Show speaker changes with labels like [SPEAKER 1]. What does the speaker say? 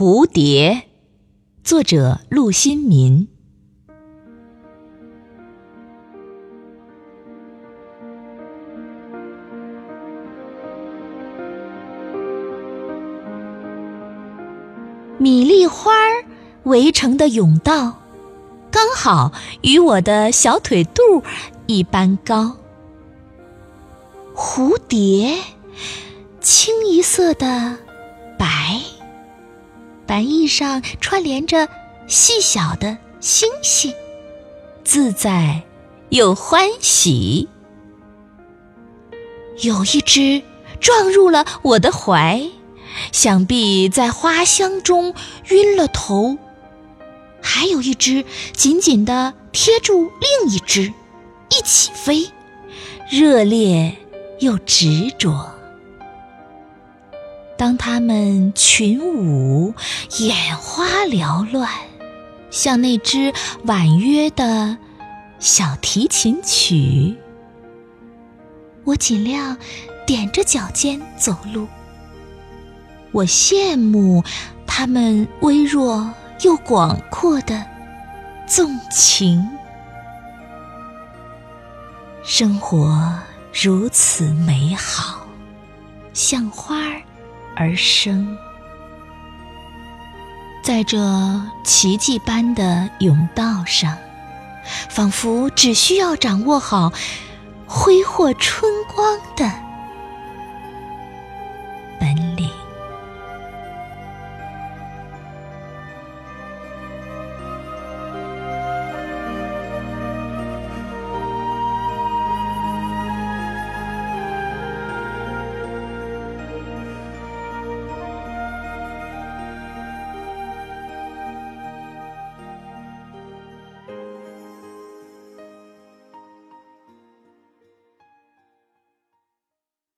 [SPEAKER 1] 蝴蝶，作者陆新民。米粒花围成的甬道，刚好与我的小腿肚一般高。蝴蝶，清一色的，白翼上串联着细小的星星，自在又欢喜。有一只撞入了我的怀。想必在花香中晕了头，还有一只紧紧地贴住另一只，一起飞，热烈又执着。当它们群舞，眼花缭乱，像那支婉约的小提琴曲，我尽量踮着脚尖走路。我羡慕他们微弱又广阔的纵情，生活如此美好，像花儿而生。在这奇迹般的甬道上仿佛只需要掌握好挥霍春光的本领。